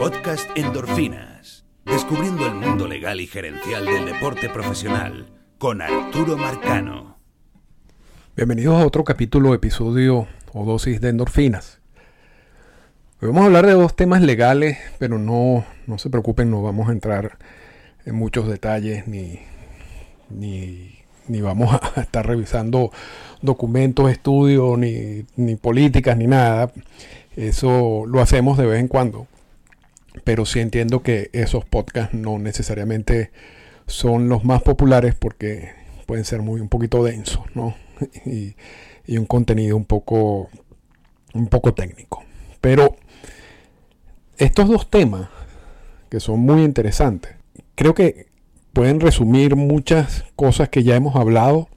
Podcast Endorfinas. Descubriendo el mundo legal y gerencial del deporte profesional con Arturo Marcano. Bienvenidos a otro capítulo, episodio o dosis de endorfinas. Hoy vamos a hablar de dos temas legales, pero no, no se preocupen, no vamos a entrar en muchos detalles ni, ni, ni vamos a estar revisando documentos, estudios, ni, ni políticas, ni nada. Eso lo hacemos de vez en cuando. Pero sí entiendo que esos podcasts no necesariamente son los más populares porque pueden ser muy un poquito densos, ¿no? Y, un contenido un poco, un poco técnico. Pero estos dos temas, que son muy interesantes, creo que pueden resumir muchas cosas que ya hemos hablado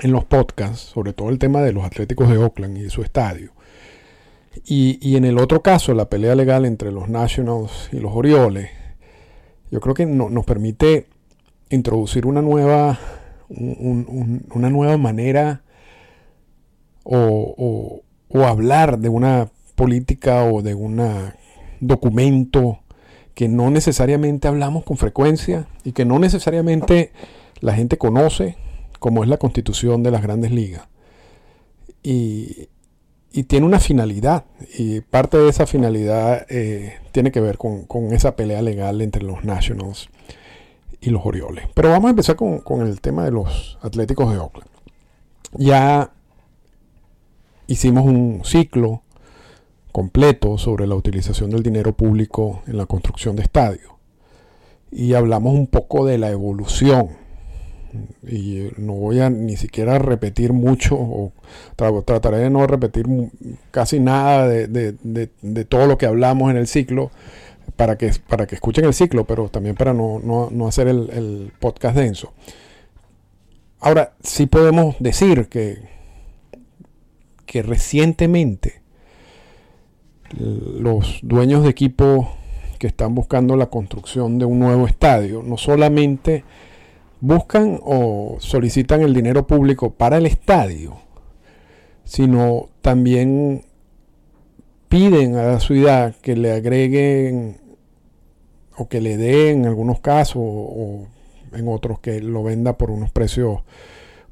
en los podcasts, sobre todo el tema de los Atléticos de Oakland y su estadio. Y, en el otro caso, la pelea legal entre los Nationals y los Orioles, yo creo que nos permite introducir una nueva, una nueva manera o, o, hablar de una política o de un documento que no necesariamente hablamos con frecuencia y que no necesariamente la gente conoce, como es la constitución de las grandes ligas. Y, y tiene una finalidad y parte de esa finalidad eh, tiene que ver con, esa pelea legal entre los Nationals y los Orioles. Pero vamos a empezar con, con, el tema de los Atléticos de Oakland. Ya hicimos un ciclo completo sobre la utilización del dinero público en la construcción de estadios y hablamos un poco de la evolución y no voy a ni siquiera repetir mucho o trataré de no repetir casi nada de, todo lo que hablamos en el ciclo para que, para que escuchen el ciclo, pero también para no, hacer el, podcast denso. Ahora, sí podemos decir que, que recientemente los dueños de equipo que están buscando la construcción de un nuevo estadio, no solamente buscan o solicitan el dinero público para el estadio, sino también piden a la ciudad que le agreguen o que le den en algunos casos o en otros que lo venda por unos precios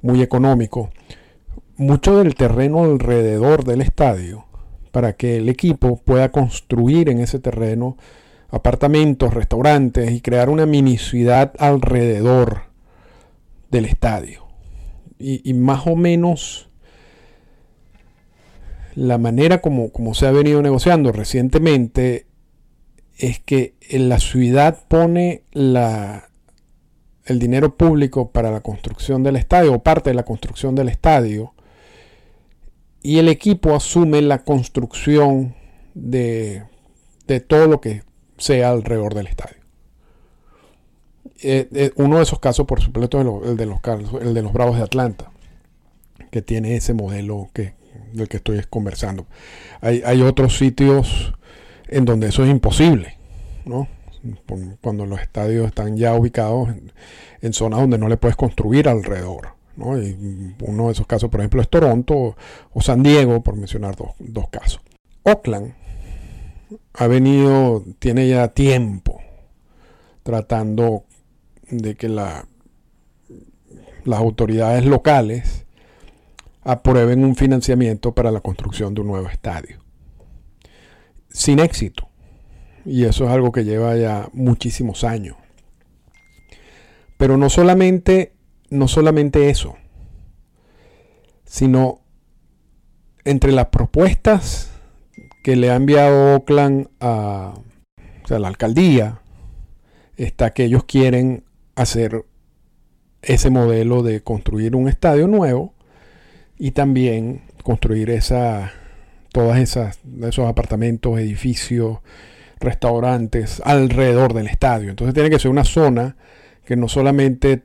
muy económicos, mucho del terreno alrededor del estadio para que el equipo pueda construir en ese terreno apartamentos, restaurantes y crear una mini ciudad alrededor del estadio. Y, más o menos la manera como, como, se ha venido negociando recientemente es que la ciudad pone la, el dinero público para la construcción del estadio o parte de la construcción del estadio y el equipo asume la construcción de, de todo lo que sea alrededor del estadio. Eh, eh, uno de esos casos, por supuesto, el de los, el de los Bravos de Atlanta, que tiene ese modelo que, del que estoy conversando. Hay, otros sitios en donde eso es imposible, ¿no? Cuando los estadios están ya ubicados en, zonas donde no le puedes construir alrededor. ¿no? Y uno de esos casos, por ejemplo, es Toronto o San Diego, por mencionar dos, dos casos. Oakland ha venido, tiene ya tiempo tratando de que la, las autoridades locales aprueben un financiamiento para la construcción de un nuevo estadio. Sin éxito. Y eso es algo que lleva ya muchísimos años. Pero no solamente, no solamente eso, sino entre las propuestas que le ha enviado Oakland a, a la alcaldía, está que ellos quieren hacer ese modelo de construir un estadio nuevo y también construir esa, todas esas, esos apartamentos, edificios, restaurantes alrededor del estadio. Entonces tiene que ser una zona que no solamente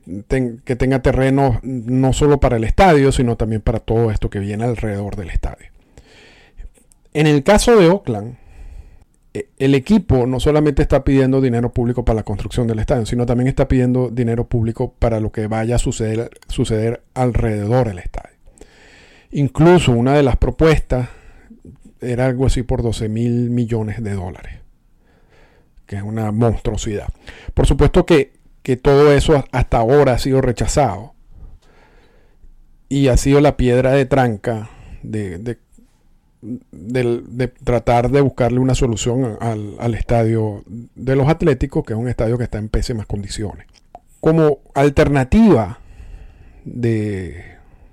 que tenga terreno no solo para el estadio, sino también para todo esto que viene alrededor del estadio. En el caso de Oakland, el equipo no solamente está pidiendo dinero público para la construcción del estadio, sino también está pidiendo dinero público para lo que vaya a suceder, suceder alrededor del estadio. Incluso una de las propuestas era algo así por 12 mil millones de dólares que es una monstruosidad. Por supuesto que, todo eso hasta ahora ha sido rechazado y ha sido la piedra de tranca de, tratar de buscarle una solución al, estadio de los Atléticos, que es un estadio que está en pésimas condiciones. Como alternativa de,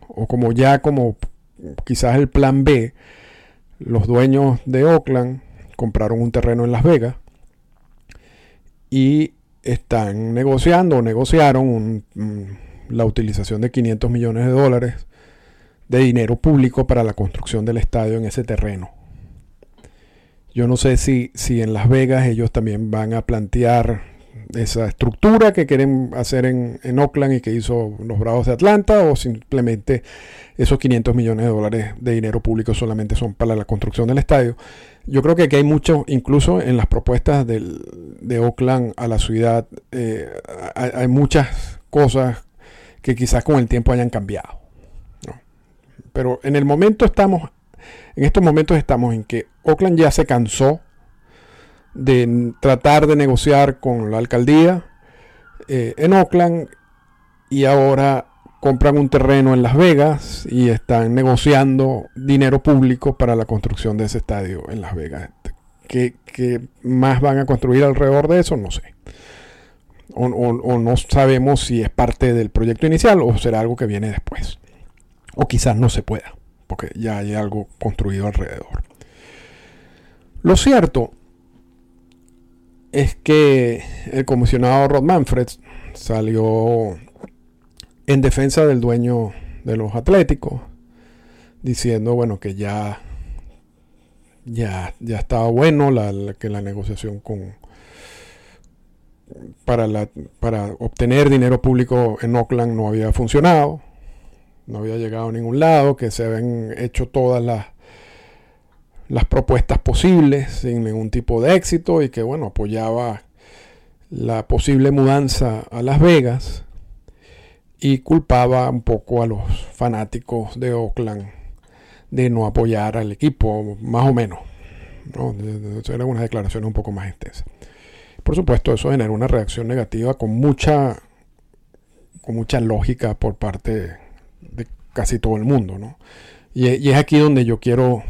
o como ya como quizás el plan B, los dueños de Oakland compraron un terreno en Las Vegas y están negociando o negociaron la utilización de 500 millones de dólares de dinero público para la construcción del estadio en ese terreno. Yo no sé si, si en Las Vegas ellos también van a plantear esa estructura que quieren hacer en, en, Oakland y que hizo los Bravos de Atlanta o simplemente esos 500 millones de dólares de dinero público solamente son para la construcción del estadio. Yo creo que aquí hay mucho, incluso en las propuestas de Oakland a la ciudad, eh, hay, muchas cosas que quizás con el tiempo hayan cambiado. Pero en el momento estamos, en estos momentos estamos en que Oakland ya se cansó de tratar de negociar con la alcaldía eh, en Oakland y ahora compran un terreno en Las Vegas y están negociando dinero público para la construcción de ese estadio en Las Vegas. ¿Qué, más van a construir alrededor de eso? No sé. O, no sabemos si es parte del proyecto inicial o será algo que viene después. O quizás no se pueda, porque ya hay algo construido alrededor. Lo cierto es que el comisionado Rod Manfred salió en defensa del dueño de los Atléticos, diciendo bueno que ya ya, ya estaba bueno la, que la negociación con para, la, para obtener dinero público en Oakland no había funcionado, no había llegado a ningún lado, que se habían hecho todas las las propuestas posibles sin ningún tipo de éxito y que bueno apoyaba la posible mudanza a Las Vegas y culpaba un poco a los fanáticos de Oakland de no apoyar al equipo, más o menos. ¿no? Eran unas declaraciones un poco más extensas. Por supuesto, eso generó una reacción negativa con mucha, con mucha lógica por parte de casi todo el mundo. ¿no? Y, es aquí donde yo quiero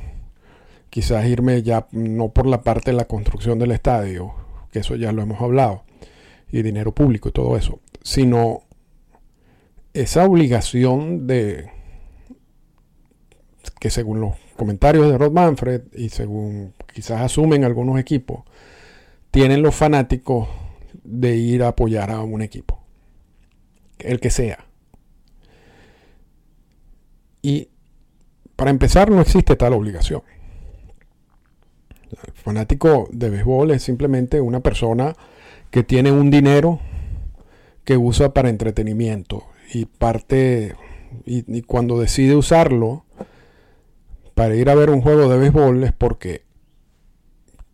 quizás irme ya no por la parte de la construcción del estadio, que eso ya lo hemos hablado, y dinero público y todo eso, sino esa obligación de que según los comentarios de Rod Manfred y según quizás asumen algunos equipos, tienen los fanáticos de ir a apoyar a un equipo, el que sea. Y para empezar no existe tal obligación. El fanático de béisbol es simplemente una persona que tiene un dinero que usa para entretenimiento y parte y, cuando decide usarlo para ir a ver un juego de béisbol es porque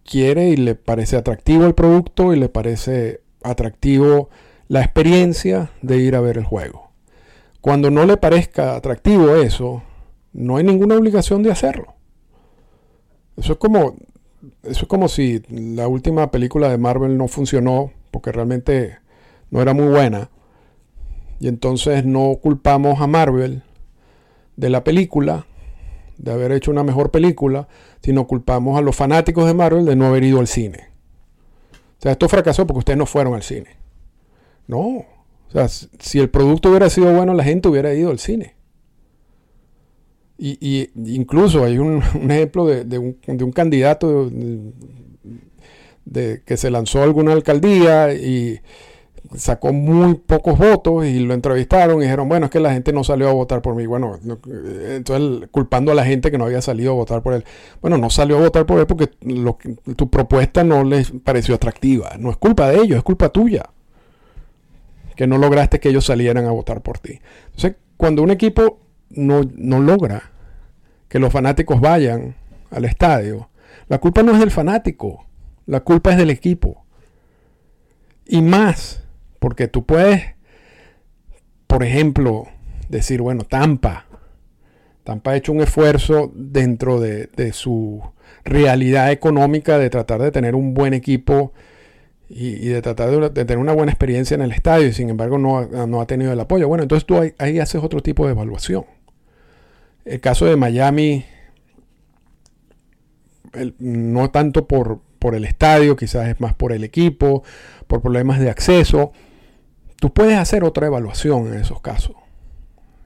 quiere y le parece atractivo el producto y le parece atractivo la experiencia de ir a ver el juego. Cuando no le parezca atractivo eso, no hay ninguna obligación de hacerlo. Eso es como eso es como si la última película de Marvel no funcionó porque realmente no era muy buena y entonces no culpamos a Marvel de la película, de haber hecho una mejor película, sino culpamos a los fanáticos de Marvel de no haber ido al cine. O sea, esto fracasó porque ustedes no fueron al cine. No. O sea, si el producto hubiera sido bueno, la gente hubiera ido al cine. Y, incluso hay un, ejemplo de, un, de, un, candidato de, que se lanzó a alguna alcaldía y sacó muy pocos votos y lo entrevistaron y dijeron, bueno, es que la gente no salió a votar por mí. Bueno, entonces culpando a la gente que no había salido a votar por él. Bueno, no salió a votar por él porque tu propuesta no les pareció atractiva. No es culpa de ellos, es culpa tuya. Que no lograste que ellos salieran a votar por ti. Entonces, cuando un equipo no, no logra que los fanáticos vayan al estadio, la culpa no es del fanático, la culpa es del equipo. Y más porque tú puedes, por ejemplo, decir, bueno, Tampa. Tampa ha hecho un esfuerzo dentro de, su realidad económica de tratar de tener un buen equipo y, de tratar de, tener una buena experiencia en el estadio y sin embargo no, no ha tenido el apoyo. Bueno, entonces tú ahí, haces otro tipo de evaluación. El caso de Miami, no tanto por, por el estadio, quizás es más por el equipo, por problemas de acceso. Tú puedes hacer otra evaluación en esos casos.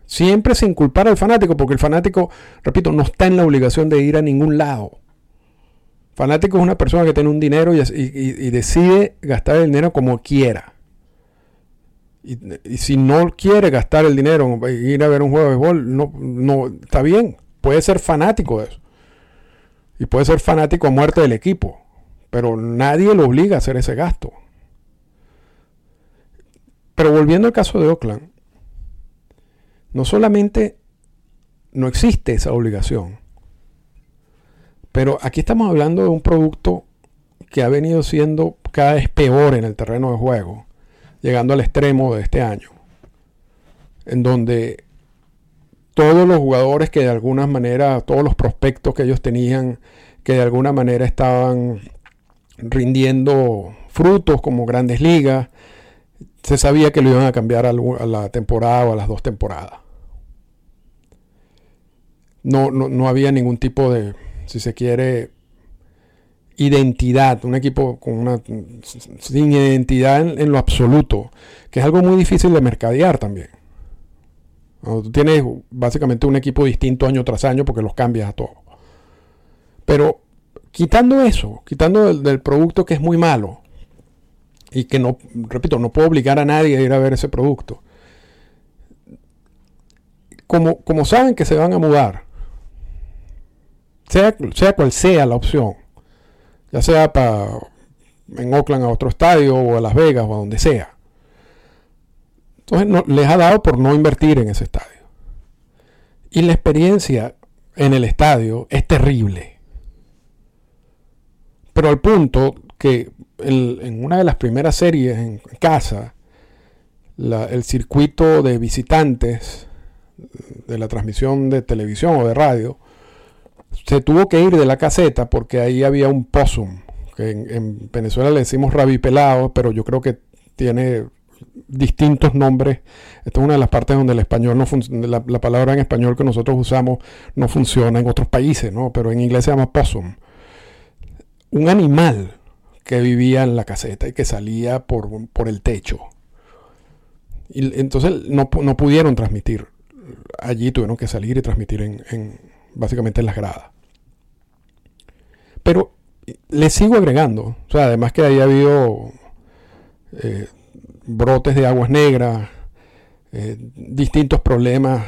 Siempre sin culpar al fanático, porque el fanático, repito, no está en la obligación de ir a ningún lado. Fanático es una persona que tiene un dinero y, decide gastar el dinero como quiera. Y, si no quiere gastar el dinero ir a ver un juego de béisbol, no, no, está bien. Puede ser fanático de eso. Y puede ser fanático a muerte del equipo. Pero nadie lo obliga a hacer ese gasto. Pero volviendo al caso de Oakland, no solamente no existe esa obligación, pero aquí estamos hablando de un producto que ha venido siendo cada vez peor en el terreno de juego, llegando al extremo de este año, en donde todos los jugadores que de alguna manera, todos los prospectos que ellos tenían, que de alguna manera estaban rindiendo frutos como grandes ligas, se sabía que lo iban a cambiar a la temporada o a las dos temporadas. No, no, no había ningún tipo de, si se quiere, identidad, un equipo con una sin identidad en, lo absoluto, que es algo muy difícil de mercadear también. tú tienes básicamente un equipo distinto año tras año porque los cambias a todos. Pero quitando eso, quitando del, producto que es muy malo y que no, repito, no puedo obligar a nadie a ir a ver ese producto. Como, como saben que se van a mudar, sea, cual sea la opción, ya sea para en Oakland a otro estadio o a Las Vegas o a donde sea. Entonces no, les ha dado por no invertir en ese estadio. Y la experiencia en el estadio es terrible. Pero al punto que en una de las primeras series en casa, el circuito de visitantes de la transmisión de televisión o de radio se tuvo que ir de la caseta porque ahí había un possum, que en, Venezuela le decimos rabipelado, pero yo creo que tiene distintos nombres. Esta es una de las partes donde el español no la, la, palabra en español que nosotros usamos no funciona en otros países, ¿no? Pero en inglés se llama possum. Un animal que vivía en la caseta y que salía por, por el techo. Y entonces no, no, pudieron transmitir. Allí tuvieron que salir y transmitir en básicamente en las gradas. Pero le sigo agregando, o sea, además que ahí ha habido eh, brotes de aguas negras, eh, distintos problemas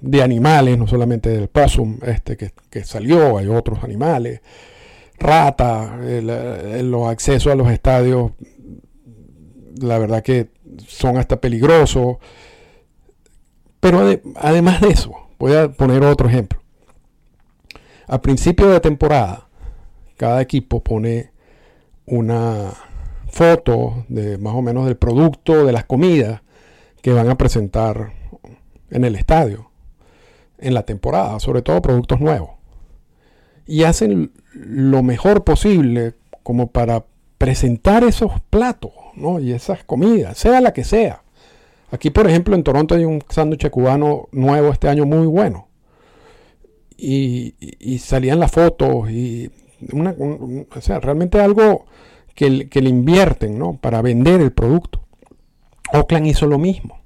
de animales, no solamente del possum este que, salió, hay otros animales, rata, los accesos a los estadios, la verdad que son hasta peligrosos. Pero además de eso, voy a poner otro ejemplo. A principio de temporada, cada equipo pone una foto de más o menos del producto, de las comidas que van a presentar en el estadio, en la temporada, sobre todo productos nuevos. Y hacen lo mejor posible como para presentar esos platos ¿no? y esas comidas, sea la que sea. Aquí, por ejemplo, en Toronto hay un sándwich cubano nuevo este año muy bueno y, salían las fotos y una, o sea, realmente algo que, le invierten ¿no? para vender el producto. Oakland hizo lo mismo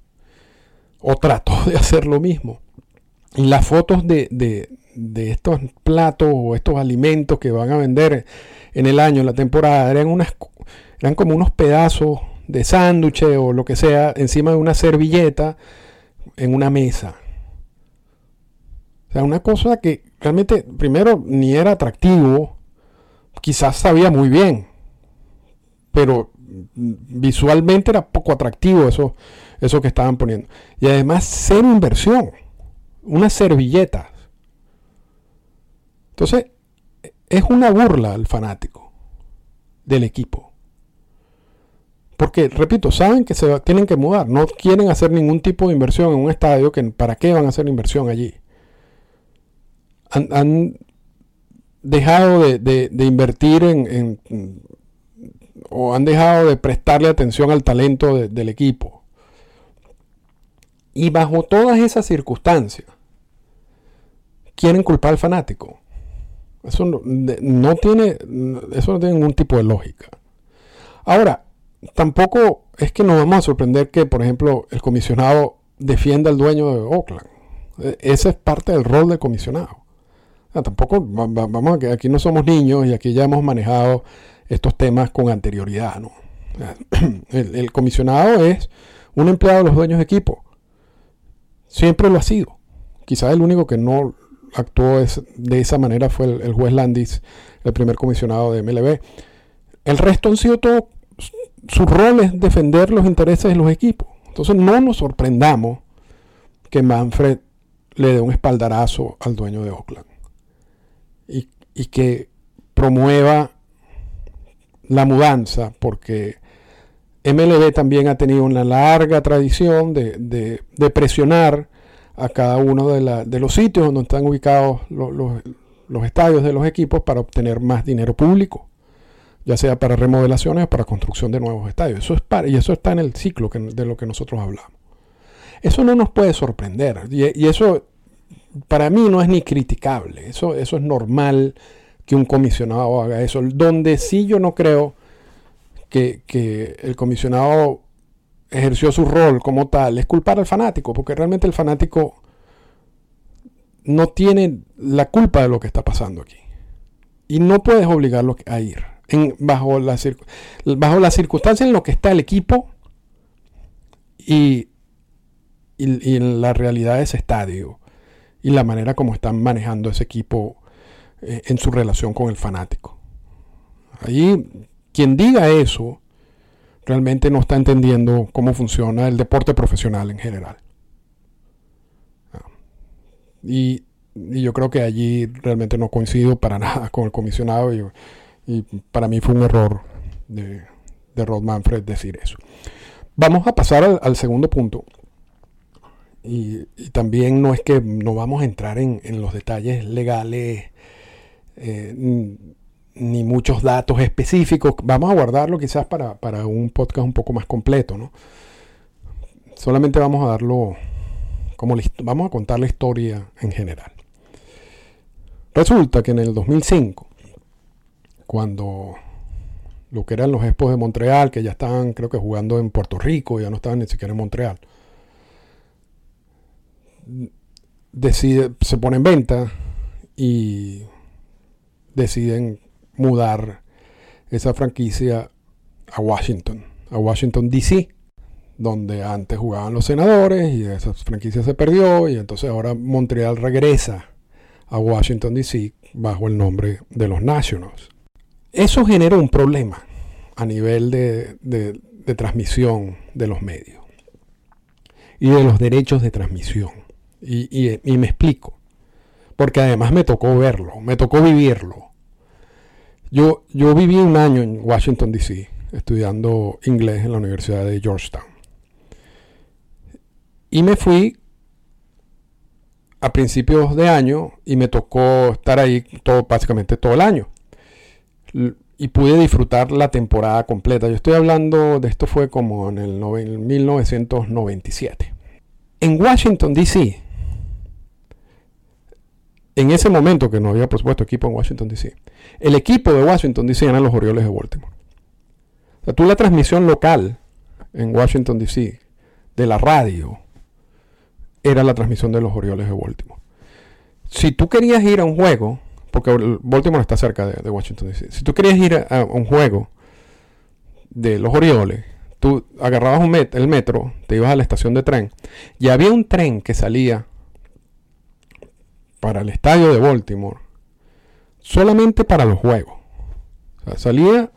o trató de hacer lo mismo. Y las fotos de, de, estos platos o estos alimentos que van a vender en el año, en la temporada, eran, unas, eran como unos pedazos de sándwich o lo que sea encima de una servilleta en una mesa. O sea, una cosa que realmente, primero, ni era atractivo, quizás sabía muy bien, pero visualmente era poco atractivo eso, eso que estaban poniendo. Y además, cero inversión, unas servilletas. Entonces, es una burla al fanático del equipo. Porque, repito, saben que se tienen que mudar, no quieren hacer ningún tipo de inversión en un estadio, que ¿para qué van a hacer inversión allí? Han, dejado de, invertir en, o han dejado de prestarle atención al talento del equipo. Y bajo todas esas circunstancias, quieren culpar al fanático. Eso no, tiene, eso no tiene ningún tipo de lógica. Ahora, tampoco es que nos vamos a sorprender que, por ejemplo, el comisionado defienda al dueño de Oakland. E, ese es parte del rol del comisionado. Tampoco, vamos a que aquí no somos niños y aquí ya hemos manejado estos temas con anterioridad. El, comisionado es un empleado de los dueños de equipo. Siempre lo ha sido. Quizás el único que no actuó de esa manera fue el, juez Landis, el primer comisionado de MLB. El resto han sido todo, su rol es defender los intereses de los equipos. Entonces no nos sorprendamos que Manfred le dé un espaldarazo al dueño de Oakland y, que promueva la mudanza, porque MLB también ha tenido una larga tradición de, presionar a cada uno de, los sitios donde están ubicados los, estadios de los equipos para obtener más dinero público, ya sea para remodelaciones o para construcción de nuevos estadios. Eso es para, y eso está en el ciclo de lo que nosotros hablamos. Eso no nos puede sorprender y, eso para mí no es ni criticable, eso, eso es normal que un comisionado haga eso. Donde sí yo no creo que, el comisionado ejerció su rol como tal es culpar al fanático, porque realmente el fanático no tiene la culpa de lo que está pasando aquí. Y no puedes obligarlo a ir. En, bajo, la, bajo las circunstancias en lo que está el equipo y, y, la realidad de ese estadio y la manera como están manejando ese equipo eh, en su relación con el fanático. Allí, quien diga eso, realmente no está entendiendo cómo funciona el deporte profesional en general. Ah. Y, yo creo que allí realmente no coincido para nada con el comisionado y, para mí fue un error de, Rod Manfred decir eso. Vamos a pasar al, segundo punto. Y, también no es que no vamos a entrar en, los detalles legales eh, ni muchos datos específicos. Vamos a guardarlo quizás para, un podcast un poco más completo, ¿no? Solamente vamos a darlo como vamos a contar la historia en general. Resulta que en el 2005, cuando lo que eran los Expos de Montreal, que ya estaban creo que jugando en Puerto Rico, ya no estaban ni siquiera en Montreal, decide, se pone en venta y deciden mudar esa franquicia a Washington, a Washington DC, donde antes jugaban los senadores y esa franquicia se perdió y entonces ahora Montreal regresa a Washington DC bajo el nombre de los Nationals. Eso genera un problema a nivel de, transmisión de los medios y de los derechos de transmisión. Y me explico, porque además me tocó verlo, me tocó vivirlo. Yo, yo viví un año en Washington, D.C., estudiando inglés en la Universidad de Georgetown. Y me fui a principios de año y me tocó estar ahí todo, básicamente todo el año. Y pude disfrutar la temporada completa. Yo estoy hablando de esto fue como en el 1997. En Washington, D.C., en ese momento que no había, por supuesto, equipo en Washington, D.C., el equipo de Washington, D.C. eran los Orioles de Baltimore. O sea, tú la transmisión local en Washington, D.C., de la radio, era la transmisión de los Orioles de Baltimore. Si tú querías ir a un juego, porque Baltimore está cerca de, Washington, D.C., si tú querías ir a, un juego de los Orioles, tú agarrabas el metro, te ibas a la estación de tren, y había un tren que salía para el estadio de Baltimore solamente para los juegos. salía,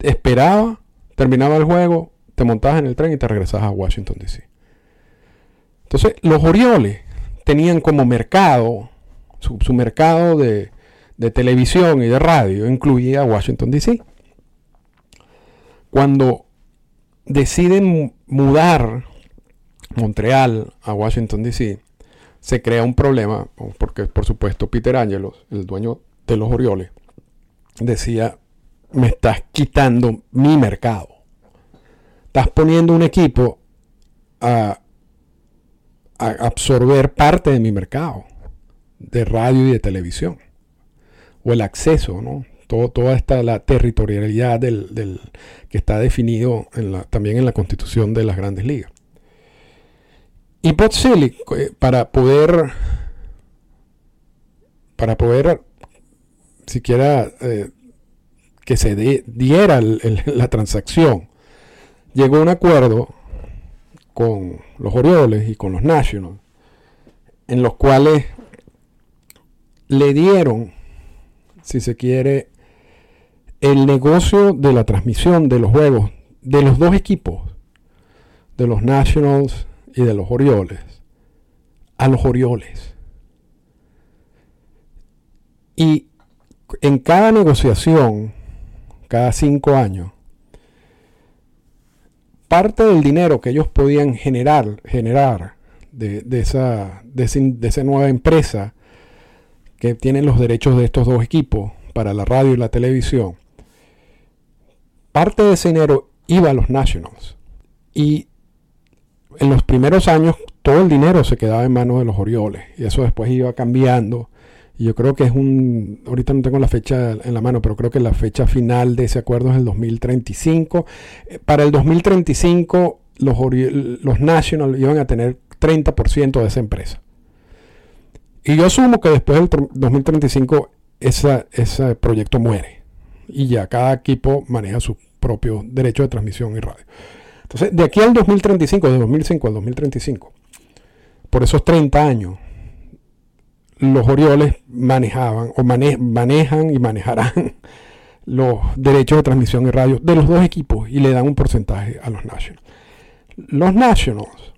esperaba, terminaba el juego, te montabas en el tren y te regresabas a Washington DC. Entonces, los Orioles tenían como mercado, su, mercado de, de, televisión y de radio incluía Washington DC. Cuando deciden mudar Montreal a Washington DC, se crea un problema, porque por supuesto Peter Angelos, el dueño de los Orioles, decía, me estás quitando mi mercado. Estás poniendo un equipo a, absorber parte de mi mercado de radio y de televisión. O el acceso, ¿no? Todo, toda esta la territorialidad del, que está definido también en la constitución de las grandes ligas. Y Potsili, eh, para poder, para poder siquiera eh, que se diera la transacción, llegó a un acuerdo con los Orioles y con los Nationals, en los cuales le dieron, si se quiere, el negocio de la transmisión de los juegos de los dos equipos, de los Nationals y de los Orioles, a los Orioles. Y en cada negociación, cada cinco años, parte del dinero que ellos podían generar, generar de, esa, de, esa nueva empresa que tienen los derechos de estos dos equipos para la radio y la televisión, parte de ese dinero iba a los Nationals. Y en los primeros años todo el dinero se quedaba en manos de los Orioles y eso después iba cambiando y yo creo que es un, ahorita no tengo la fecha en la mano, pero creo que la fecha final de ese acuerdo es el 2035. Eh, para el 2035 los, los National iban a tener 30% de esa empresa. Y yo asumo que después del 2035 ese proyecto muere. Y ya cada equipo maneja su propio derecho de transmisión y radio. Entonces, de aquí al 2035, de 2005 al 2035, por esos 30 años, los Orioles manejaban o manejan y manejarán los derechos de transmisión y radio de los dos equipos y le dan un porcentaje a los Nationals. Los Nationals,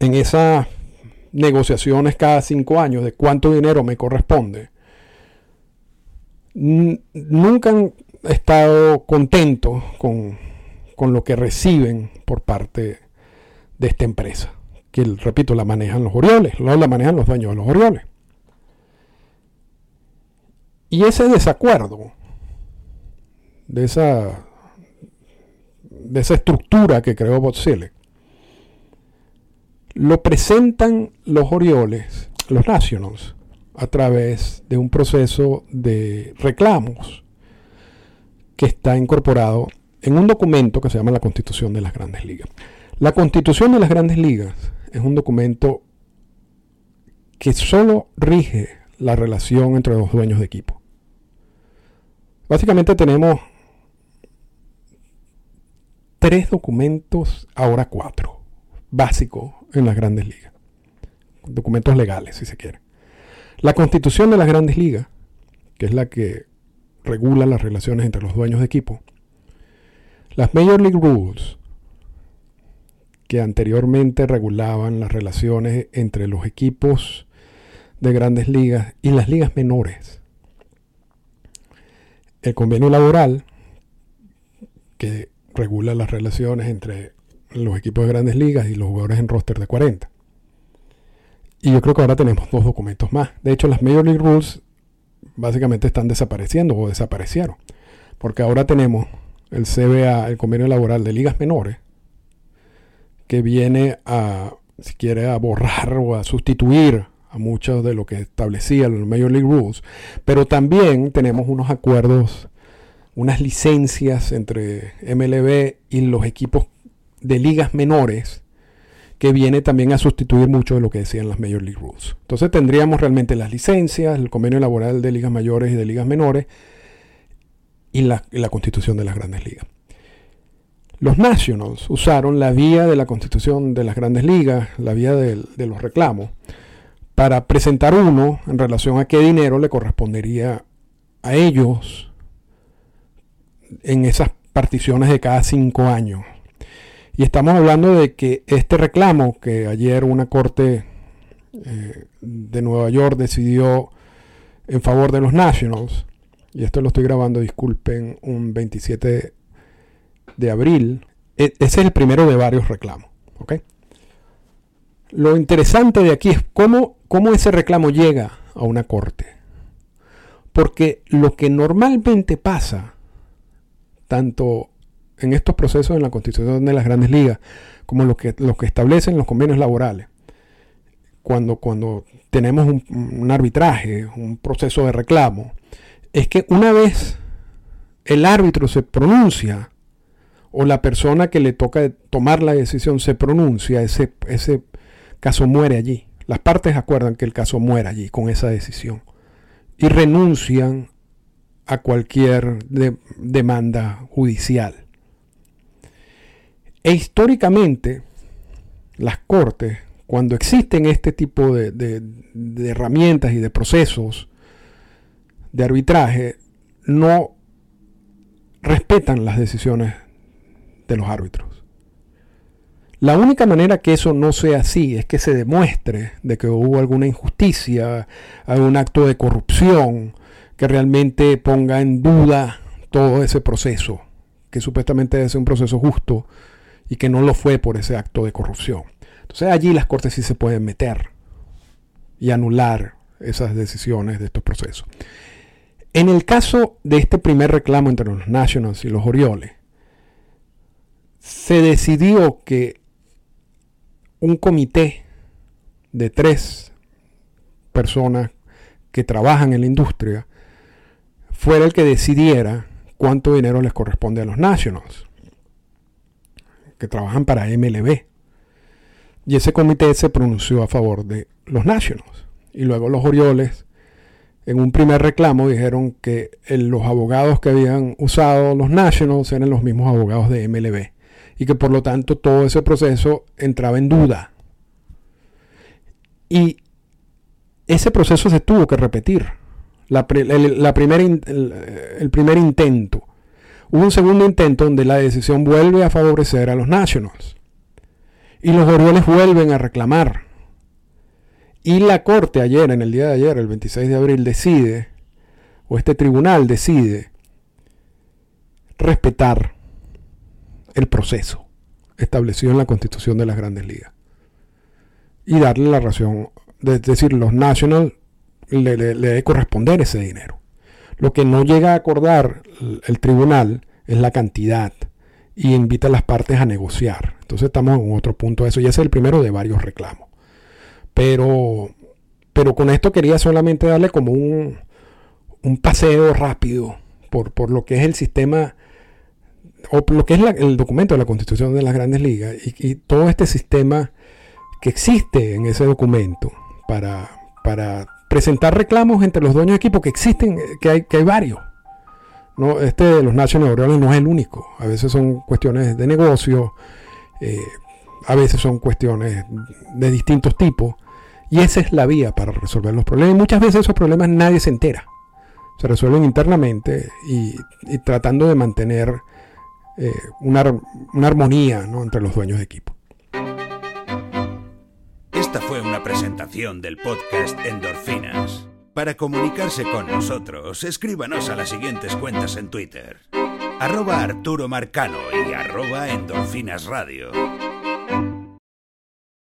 en esas negociaciones cada cinco años de cuánto dinero me corresponde, nunca han estado contentos con, con lo que reciben por parte de esta empresa que repito, la manejan los Orioles, no la manejan los dueños de los Orioles. Y ese desacuerdo de esa, de esa estructura que creó Botzile, lo presentan los Orioles, los Nationals, a través de un proceso de reclamos que está incorporado en un documento que se llama la Constitución de las Grandes Ligas. La Constitución de las Grandes Ligas es un documento que solo rige la relación entre los dueños de equipo. Básicamente tenemos tres documentos, ahora cuatro, básicos en las grandes ligas. Documentos legales, si se quiere. La constitución de las grandes ligas, que es la que regula las relaciones entre los dueños de equipo. Las Major League Rules, que anteriormente regulaban las relaciones entre los equipos de grandes ligas y las ligas menores. El convenio laboral, que regula las relaciones entre los equipos de grandes ligas y los jugadores en roster de 40. Y yo creo que ahora tenemos dos documentos más. De hecho, las Major League Rules básicamente están desapareciendo o desaparecieron. Porque ahora tenemos el CBA, el convenio laboral de ligas menores, que viene a, si quiere, a borrar o a sustituir a mucho de lo que establecía los Major League Rules, pero también tenemos unos acuerdos, unas licencias entre MLB y los equipos de ligas menores que viene también a sustituir mucho de lo que decían las Major League Rules. Entonces tendríamos realmente las licencias, el convenio laboral de ligas mayores y de ligas menores y la, constitución de las grandes ligas. Los Nationals usaron la vía de la constitución de las grandes ligas, la vía de, los reclamos, para presentar uno en relación a qué dinero le correspondería a ellos en esas particiones de cada cinco años. Y estamos hablando de que este reclamo que ayer una corte eh, de Nueva York decidió en favor de los Nationals, y esto lo estoy grabando, disculpen, un 27 de abril. E, ese es el primero de varios reclamos. Lo interesante de aquí es cómo, cómo ese reclamo llega a una corte. Porque lo que normalmente pasa tanto en estos procesos en la constitución de las grandes ligas como lo que, lo que establecen los convenios laborales. Cuando, cuando tenemos un, un arbitraje, un proceso de reclamo, es que una vez el árbitro se pronuncia o la persona que le toca tomar la decisión se pronuncia, ese, caso muere allí. Las partes acuerdan que el caso muere allí con esa decisión y renuncian a cualquier demanda judicial. E históricamente, las cortes, cuando existen este tipo de herramientas y de procesos de arbitraje, no respetan las decisiones de los árbitros. La única manera que eso no sea así es que se demuestre de que hubo alguna injusticia, algún acto de corrupción que realmente ponga en duda todo ese proceso, que supuestamente es un proceso justo y que no lo fue por ese acto de corrupción. Entonces allí las cortes sí se pueden meter y anular esas decisiones de estos procesos. En el caso de este primer reclamo entre los Nationals y los Orioles, se decidió que un comité de tres personas que trabajan en la industria fuera el que decidiera cuánto dinero les corresponde a los Nationals, que trabajan para MLB. Y ese comité se pronunció a favor de los Nationals. Y luego los Orioles en un primer reclamo dijeron que los abogados que habían usado los Nationals eran los mismos abogados de MLB y que por lo tanto todo ese proceso entraba en duda. Y ese proceso se tuvo que repetir. La, el, primer intento. Hubo un segundo intento donde la decisión vuelve a favorecer a los Nationals. Y los Orioles vuelven a reclamar y la Corte ayer, en el día de ayer, el 26 de abril, decide, o este tribunal decide, respetar el proceso establecido en la Constitución de las Grandes Ligas. Y darle la razón, es decir, los Nationals le, debe corresponder ese dinero. Lo que no llega a acordar el tribunal es la cantidad y invita a las partes a negociar. Entonces estamos en otro punto de eso y ese es el primero de varios reclamos. Pero, pero con esto quería solamente darle como un, un paseo rápido por, por, lo que es el sistema o lo que es el documento de la Constitución de las Grandes Ligas y, todo este sistema que existe en ese documento para, para presentar reclamos entre los dueños de equipo que existen, que hay, que hay varios. No, este de los National Orioles no es el único. A veces son cuestiones de negocio, eh, a veces son cuestiones de distintos tipos. Y esa es la vía para resolver los problemas. Y muchas veces esos problemas nadie se entera. Se resuelven internamente y, tratando de mantener eh, una, armonía entre los dueños de equipo. Esta fue una presentación del podcast Endorfinas. Para comunicarse con nosotros, escríbanos a las siguientes cuentas en Twitter. Arroba Arturo Marcano y arroba Endorfinas Radio.